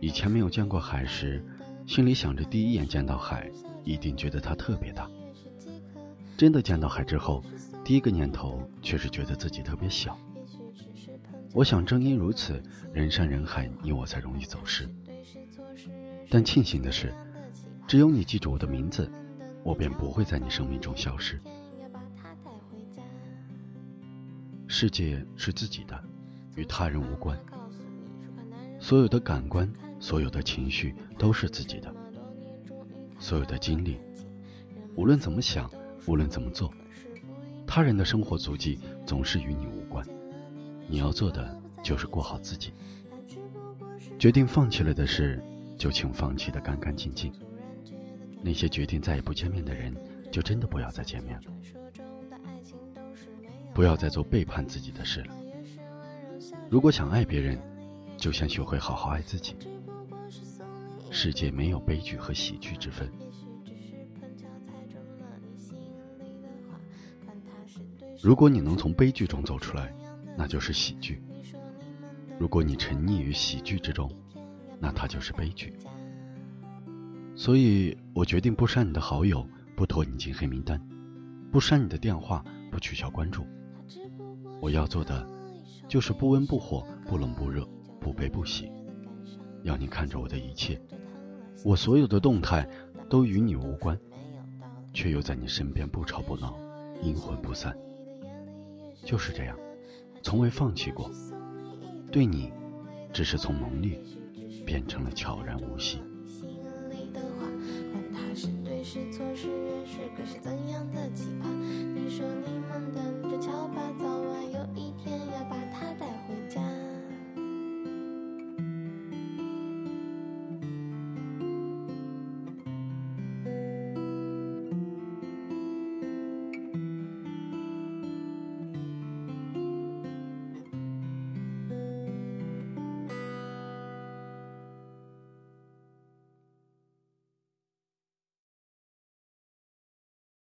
以前没有见过海时，心里想着第一眼见到海，一定觉得它特别大。真的见到海之后，第一个念头却是觉得自己特别小。我想，正因如此，人山人海，你我才容易走失。但庆幸的是，只有你记住我的名字，我便不会在你生命中消失。世界是自己的，与他人无关。所有的感官。所有的情绪都是自己的，所有的经历，无论怎么想，无论怎么做，他人的生活足迹总是与你无关。你要做的就是过好自己。决定放弃了的事，就请放弃的干干净净。那些决定再也不见面的人，就真的不要再见面了。不要再做背叛自己的事了。如果想爱别人，就先学会好好爱自己。世界没有悲剧和喜剧之分。如果你能从悲剧中走出来，那就是喜剧；如果你沉溺于喜剧之中，那它就是悲剧。所以我决定不删你的好友，不拖你进黑名单，不删你的电话，不取消关注。我要做的，就是不温不火，不冷不热，不悲不喜，要你看着我的一切。我所有的动态都与你无关，却又在你身边不吵不闹，阴魂不散。就是这样，从未放弃过。对你，只是从浓烈变成了悄然无息。管他是对是错是缘是鬼是怎样的期盼，你说